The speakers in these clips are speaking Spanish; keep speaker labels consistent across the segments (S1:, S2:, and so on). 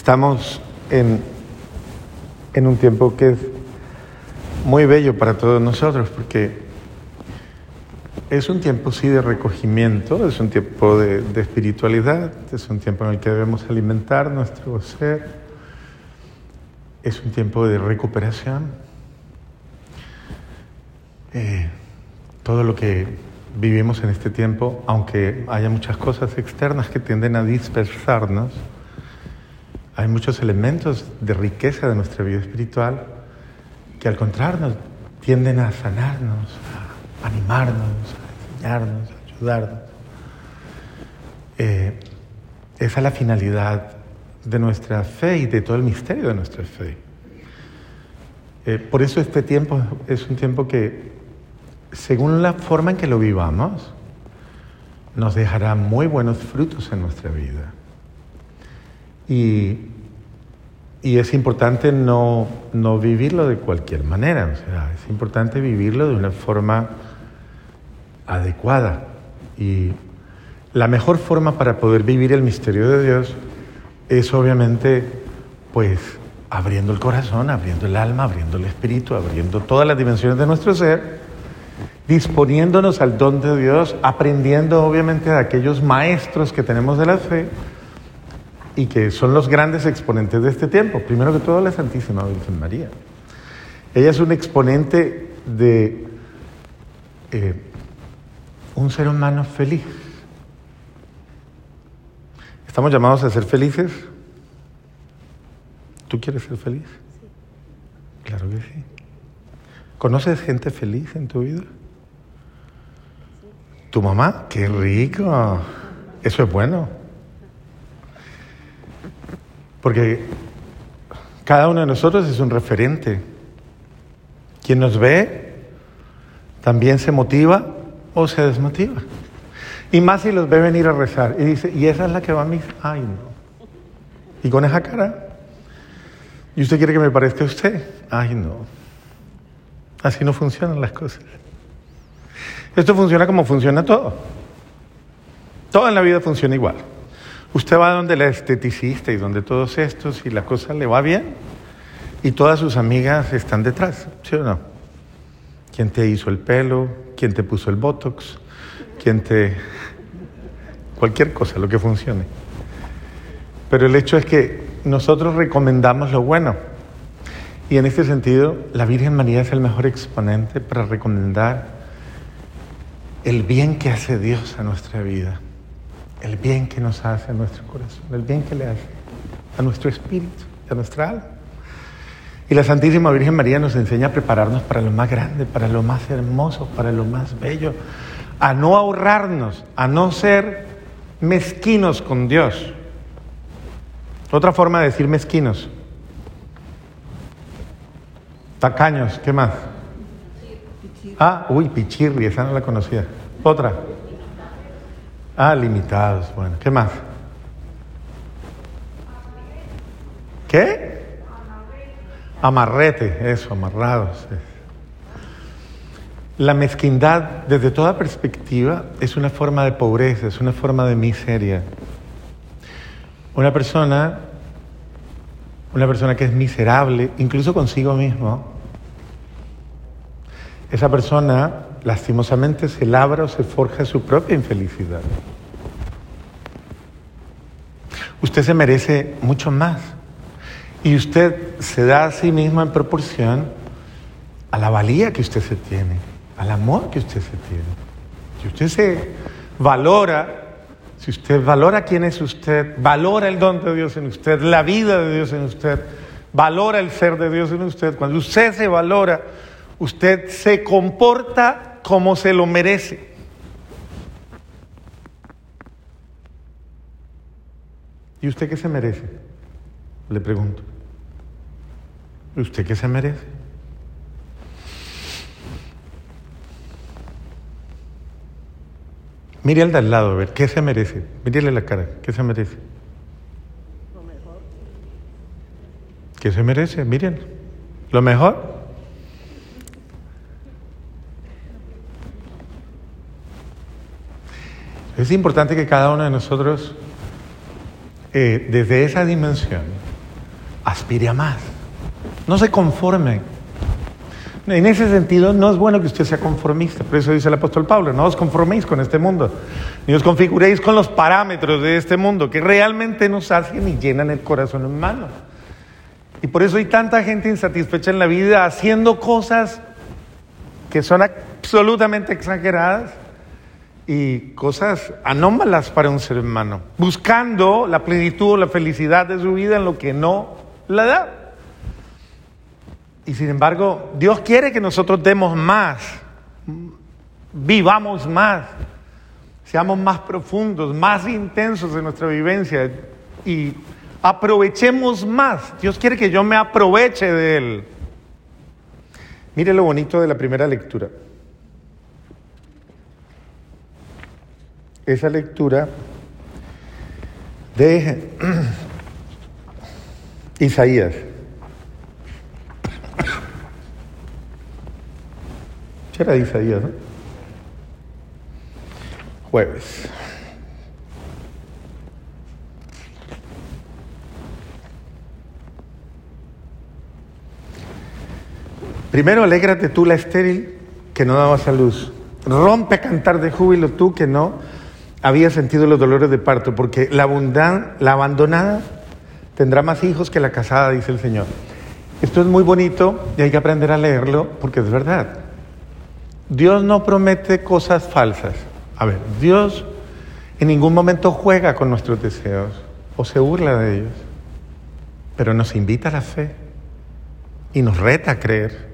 S1: Estamos en, en un tiempo que es muy bello para todos nosotros porque es un tiempo sí de recogimiento, es un tiempo de, de espiritualidad, es un tiempo en el que debemos alimentar nuestro ser, es un tiempo de recuperación. Eh, todo lo que vivimos en este tiempo, aunque haya muchas cosas externas que tienden a dispersarnos, hay muchos elementos de riqueza de nuestra vida espiritual que al contrario tienden a sanarnos, a animarnos, a enseñarnos, a ayudarnos. Eh, esa es la finalidad de nuestra fe y de todo el misterio de nuestra fe. Eh, por eso este tiempo es un tiempo que, según la forma en que lo vivamos, nos dejará muy buenos frutos en nuestra vida. Y, y es importante no, no, vivirlo de cualquier manera, o sea, es importante vivirlo de una forma adecuada. Y la mejor forma para poder vivir el misterio de Dios es obviamente, pues, abriendo el corazón, abriendo el alma, abriendo el espíritu, abriendo todas las dimensiones de nuestro ser, disponiéndonos al don de Dios, aprendiendo obviamente de aquellos maestros que tenemos de la fe y que son los grandes exponentes de este tiempo. Primero que todo, la Santísima Virgen María. Ella es un exponente de eh, un ser humano feliz. ¿Estamos llamados a ser felices? ¿Tú quieres ser feliz? Claro que sí. ¿Conoces gente feliz en tu vida? ¿Tu mamá? ¡Qué rico! Eso es bueno. Porque cada uno de nosotros es un referente. Quien nos ve también se motiva o se desmotiva. Y más si los ve venir a rezar. Y dice, ¿y esa es la que va a misa? Ay, no. Y con esa cara. ¿Y usted quiere que me parezca a usted? Ay, no. Así no funcionan las cosas. Esto funciona como funciona todo. Todo en la vida funciona igual. Usted va donde la esteticista y donde todos estos y la cosa le va bien y todas sus amigas están detrás, ¿sí o no? ¿Quién te hizo el pelo? ¿Quién te puso el botox? ¿Quién te... cualquier cosa, lo que funcione. Pero el hecho es que nosotros recomendamos lo bueno. Y en este sentido, la Virgen María es el mejor exponente para recomendar el bien que hace Dios a nuestra vida el bien que nos hace a nuestro corazón, el bien que le hace a nuestro espíritu, a nuestra alma. Y la Santísima Virgen María nos enseña a prepararnos para lo más grande, para lo más hermoso, para lo más bello, a no ahorrarnos, a no ser mezquinos con Dios. Otra forma de decir mezquinos. Tacaños, ¿qué más? Ah, uy, pichirri, esa no la conocía. Otra. Ah, limitados, bueno. ¿Qué más? ¿Qué? Amarrete, eso, amarrados. La mezquindad, desde toda perspectiva, es una forma de pobreza, es una forma de miseria. Una persona, una persona que es miserable, incluso consigo mismo, esa persona lastimosamente se labra o se forja su propia infelicidad. Usted se merece mucho más. Y usted se da a sí mismo en proporción a la valía que usted se tiene, al amor que usted se tiene. Si usted se valora, si usted valora quién es usted, valora el don de Dios en usted, la vida de Dios en usted, valora el ser de Dios en usted, cuando usted se valora, usted se comporta como se lo merece. ¿Y usted qué se merece? Le pregunto. ¿Y usted qué se merece? Mire al de al lado, a ver, ¿qué se merece? Mírele la cara, ¿qué se merece? Lo mejor. ¿Qué se merece? Miren, lo mejor. Es importante que cada uno de nosotros, eh, desde esa dimensión, aspire a más. No se conforme. En ese sentido, no es bueno que usted sea conformista. Por eso dice el apóstol Pablo, no os conforméis con este mundo, ni os configuréis con los parámetros de este mundo, que realmente nos hacen y llenan el corazón humano. Y por eso hay tanta gente insatisfecha en la vida haciendo cosas que son absolutamente exageradas y cosas anómalas para un ser humano, buscando la plenitud o la felicidad de su vida en lo que no la da. Y sin embargo, Dios quiere que nosotros demos más, vivamos más, seamos más profundos, más intensos en nuestra vivencia y aprovechemos más. Dios quiere que yo me aproveche de Él. Mire lo bonito de la primera lectura. Esa lectura de Isaías. era Isaías, ¿no? Jueves. Primero, alégrate tú la estéril que no dabas a luz. Rompe a cantar de júbilo tú que no habías sentido los dolores de parto, porque la, la abandonada tendrá más hijos que la casada, dice el Señor. Esto es muy bonito y hay que aprender a leerlo porque es verdad. Dios no promete cosas falsas. A ver, Dios en ningún momento juega con nuestros deseos o se burla de ellos, pero nos invita a la fe y nos reta a creer.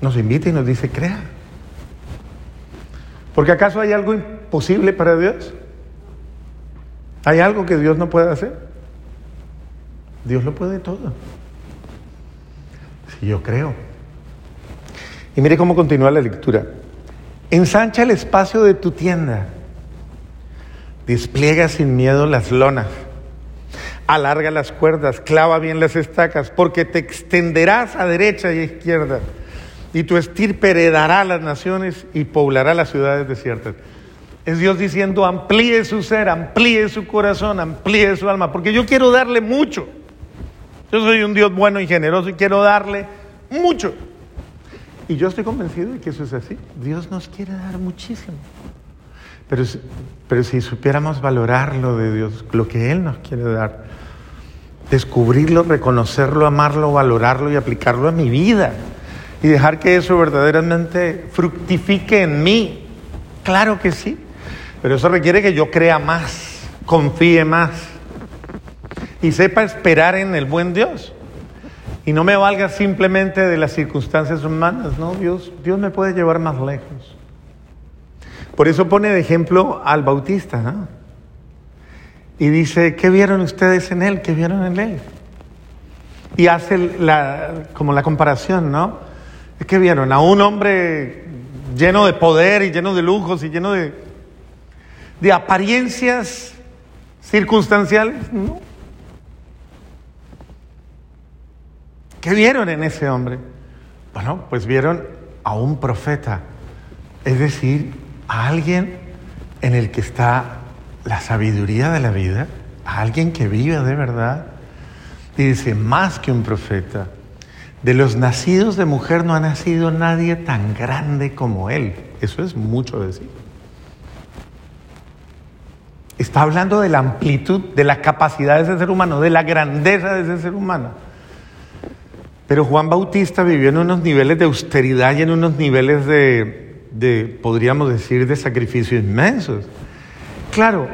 S1: Nos invita y nos dice, crea. Porque acaso hay algo imposible para Dios? ¿Hay algo que Dios no puede hacer? Dios lo puede todo. Si yo creo. Y mire cómo continúa la lectura. Ensancha el espacio de tu tienda. Despliega sin miedo las lonas. Alarga las cuerdas, clava bien las estacas, porque te extenderás a derecha y a izquierda. Y tu estirpe heredará las naciones y poblará las ciudades desiertas. Es Dios diciendo, amplíe su ser, amplíe su corazón, amplíe su alma, porque yo quiero darle mucho. Yo soy un Dios bueno y generoso y quiero darle mucho. Y yo estoy convencido de que eso es así. Dios nos quiere dar muchísimo. Pero, pero si supiéramos valorar lo de Dios, lo que Él nos quiere dar, descubrirlo, reconocerlo, amarlo, valorarlo y aplicarlo a mi vida, y dejar que eso verdaderamente fructifique en mí, claro que sí. Pero eso requiere que yo crea más, confíe más y sepa esperar en el buen Dios. Y no me valga simplemente de las circunstancias humanas, ¿no? Dios, Dios me puede llevar más lejos. Por eso pone de ejemplo al Bautista, ¿no? Y dice, ¿qué vieron ustedes en él? ¿Qué vieron en él? Y hace la, como la comparación, ¿no? ¿Qué vieron? A un hombre lleno de poder y lleno de lujos y lleno de, de apariencias circunstanciales, ¿no? ¿Qué vieron en ese hombre? Bueno, pues vieron a un profeta, es decir, a alguien en el que está la sabiduría de la vida, a alguien que vive de verdad. Y dice, más que un profeta, de los nacidos de mujer no ha nacido nadie tan grande como él. Eso es mucho decir. Está hablando de la amplitud, de la capacidad de ese ser humano, de la grandeza de ese ser humano. Pero Juan Bautista vivió en unos niveles de austeridad y en unos niveles de, podríamos decir, de sacrificio inmensos. Claro,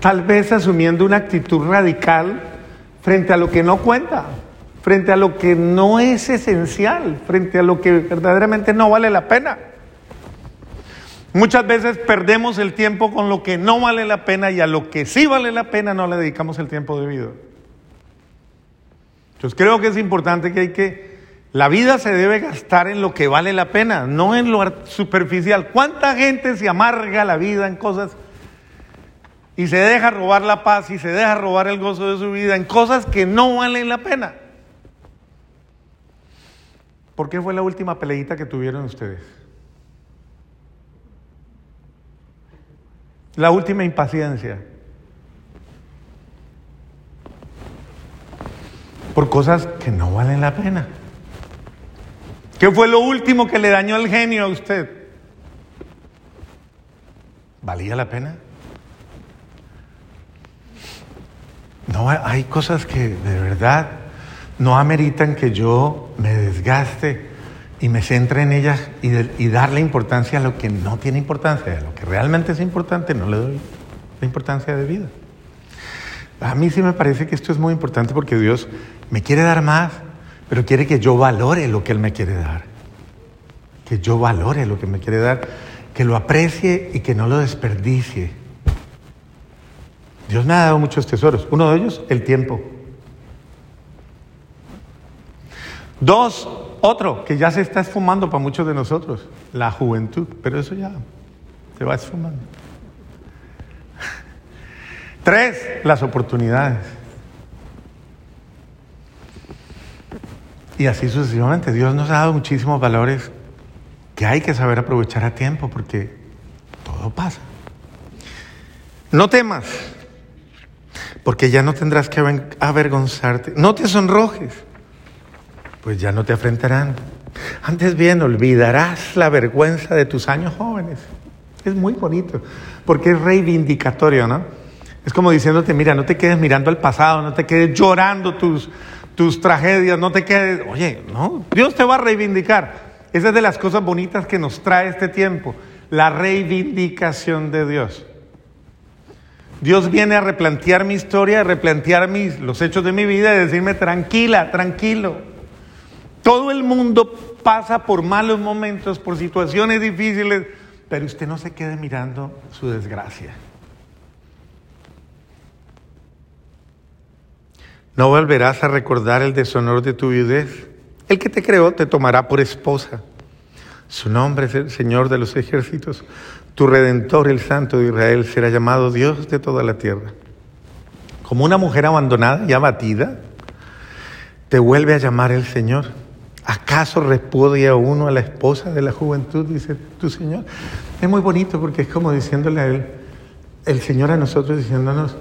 S1: tal vez asumiendo una actitud radical frente a lo que no cuenta, frente a lo que no es esencial, frente a lo que verdaderamente no vale la pena. Muchas veces perdemos el tiempo con lo que no vale la pena y a lo que sí vale la pena no le dedicamos el tiempo debido. Entonces creo que es importante que hay que, la vida se debe gastar en lo que vale la pena, no en lo superficial. ¿Cuánta gente se amarga la vida en cosas y se deja robar la paz y se deja robar el gozo de su vida en cosas que no valen la pena? ¿Por qué fue la última peleita que tuvieron ustedes? La última impaciencia. por cosas que no valen la pena. ¿Qué fue lo último que le dañó el genio a usted? ¿Valía la pena? No, hay cosas que de verdad no ameritan que yo me desgaste y me centre en ellas y, darle importancia a lo que no tiene importancia, a lo que realmente es importante, no le doy la importancia de vida. A mí sí me parece que esto es muy importante porque Dios me quiere dar más, pero quiere que yo valore lo que Él me quiere dar. Que yo valore lo que me quiere dar, que lo aprecie y que no lo desperdicie. Dios me ha dado muchos tesoros. Uno de ellos, el tiempo. Dos, otro que ya se está esfumando para muchos de nosotros, la juventud. Pero eso ya se va esfumando. Tres, las oportunidades. Y así sucesivamente. Dios nos ha dado muchísimos valores que hay que saber aprovechar a tiempo porque todo pasa. No temas, porque ya no tendrás que avergonzarte. No te sonrojes, pues ya no te afrentarán. Antes bien, olvidarás la vergüenza de tus años jóvenes. Es muy bonito, porque es reivindicatorio, ¿no? Es como diciéndote, mira, no te quedes mirando al pasado, no te quedes llorando tus, tus tragedias, no te quedes, oye, no, Dios te va a reivindicar. Esa es de las cosas bonitas que nos trae este tiempo, la reivindicación de Dios. Dios viene a replantear mi historia, a replantear mis, los hechos de mi vida y decirme, tranquila, tranquilo. Todo el mundo pasa por malos momentos, por situaciones difíciles, pero usted no se quede mirando su desgracia. No volverás a recordar el deshonor de tu viudez. El que te creó te tomará por esposa. Su nombre es el Señor de los ejércitos. Tu redentor, el Santo de Israel, será llamado Dios de toda la tierra. Como una mujer abandonada y abatida, te vuelve a llamar el Señor. ¿Acaso repudia uno a la esposa de la juventud? Dice tu Señor. Es muy bonito porque es como diciéndole a él, el Señor a nosotros diciéndonos,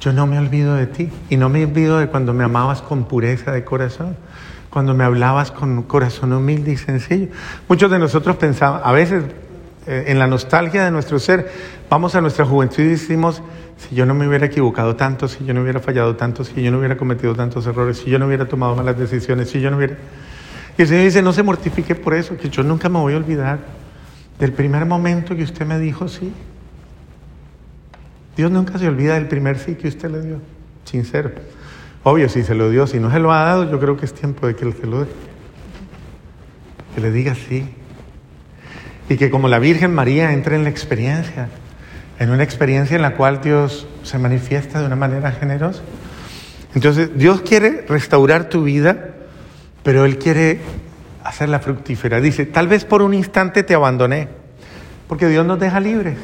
S1: yo no me olvido de ti y no me olvido de cuando me amabas con pureza de corazón, cuando me hablabas con corazón humilde y sencillo. Muchos de nosotros pensamos, a veces en la nostalgia de nuestro ser, vamos a nuestra juventud y decimos, si yo no me hubiera equivocado tanto, si yo no hubiera fallado tanto, si yo no hubiera cometido tantos errores, si yo no hubiera tomado malas decisiones, si yo no hubiera... Y el Señor dice, no se mortifique por eso, que yo nunca me voy a olvidar del primer momento que usted me dijo sí. Dios nunca se olvida del primer sí que usted le dio, sincero. Obvio, si se lo dio, si no se lo ha dado, yo creo que es tiempo de que Él se lo dé. Que le diga sí. Y que como la Virgen María entre en la experiencia, en una experiencia en la cual Dios se manifiesta de una manera generosa. Entonces, Dios quiere restaurar tu vida, pero Él quiere hacerla fructífera. Dice, tal vez por un instante te abandoné, porque Dios nos deja libres.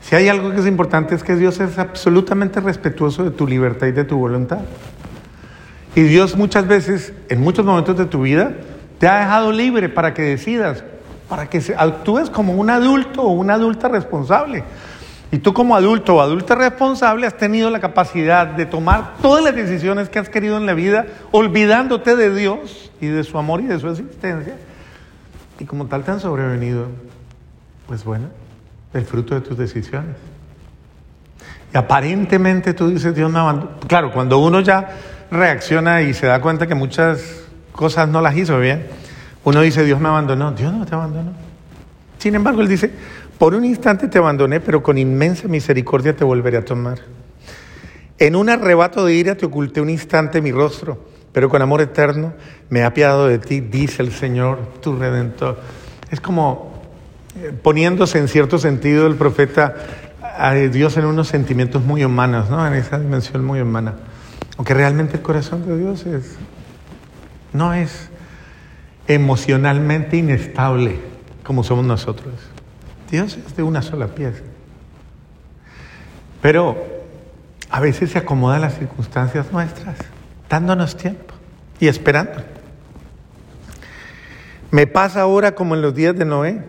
S1: Si hay algo que es importante es que Dios es absolutamente respetuoso de tu libertad y de tu voluntad. Y Dios muchas veces, en muchos momentos de tu vida, te ha dejado libre para que decidas, para que actúes como un adulto o una adulta responsable. Y tú como adulto o adulta responsable has tenido la capacidad de tomar todas las decisiones que has querido en la vida, olvidándote de Dios y de su amor y de su existencia. Y como tal te han sobrevenido, pues bueno, el fruto de tus decisiones. Y aparentemente tú dices, Dios me abandonó. Claro, cuando uno ya reacciona y se da cuenta que muchas cosas no las hizo bien, uno dice, Dios me abandonó. Dios no te abandonó. Sin embargo, Él dice, por un instante te abandoné, pero con inmensa misericordia te volveré a tomar. En un arrebato de ira te oculté un instante mi rostro, pero con amor eterno me he apiado de ti, dice el Señor, tu redentor. Es como poniéndose en cierto sentido el profeta a Dios en unos sentimientos muy humanos, ¿no? en esa dimensión muy humana. Aunque realmente el corazón de Dios no es emocionalmente inestable como somos nosotros. Dios es de una sola pieza. Pero a veces se acomoda las circunstancias nuestras, dándonos tiempo y esperando. Me pasa ahora como en los días de Noé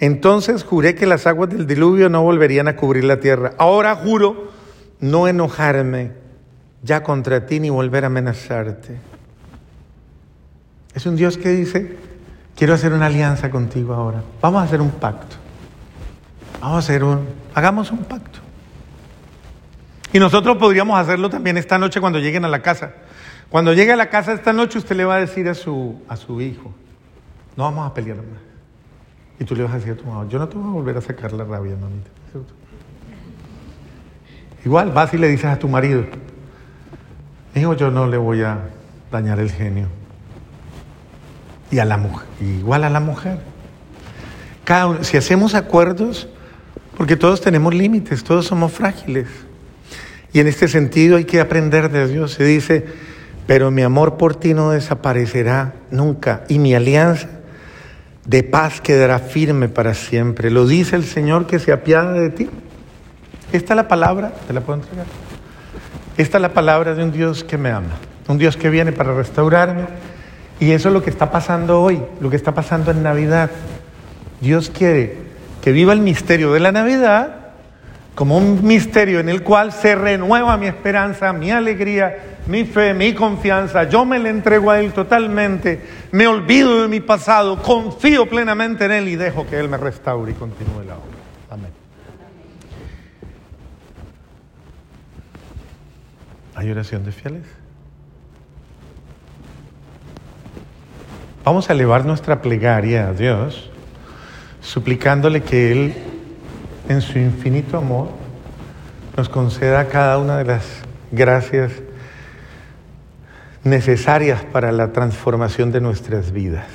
S1: entonces juré que las aguas del diluvio no volverían a cubrir la tierra. Ahora juro no enojarme ya contra ti ni volver a amenazarte. Es un Dios que dice, quiero hacer una alianza contigo ahora. Vamos a hacer un pacto. Vamos a hacer un, hagamos un pacto. Y nosotros podríamos hacerlo también esta noche cuando lleguen a la casa. Cuando llegue a la casa esta noche, usted le va a decir a su, a su hijo, no vamos a pelear más. Y tú le vas a decir a tu mamá, yo no te voy a volver a sacar la rabia, mamita. Igual vas y le dices a tu marido, hijo, yo no le voy a dañar el genio. Y a la mujer, igual a la mujer. Cada si hacemos acuerdos, porque todos tenemos límites, todos somos frágiles. Y en este sentido hay que aprender de Dios. Se dice, pero mi amor por ti no desaparecerá nunca y mi alianza de paz quedará firme para siempre. Lo dice el Señor que se apiada de ti. Esta es la palabra, te la puedo entregar. Esta es la palabra de un Dios que me ama, un Dios que viene para restaurarme. Y eso es lo que está pasando hoy, lo que está pasando en Navidad. Dios quiere que viva el misterio de la Navidad como un misterio en el cual se renueva mi esperanza, mi alegría, mi fe, mi confianza. Yo me le entrego a Él totalmente, me olvido de mi pasado, confío plenamente en Él y dejo que Él me restaure y continúe la obra. Amén. ¿Hay oración de fieles? Vamos a elevar nuestra plegaria a Dios, suplicándole que Él, en su infinito amor, nos conceda cada una de las gracias necesarias para la transformación de nuestras vidas.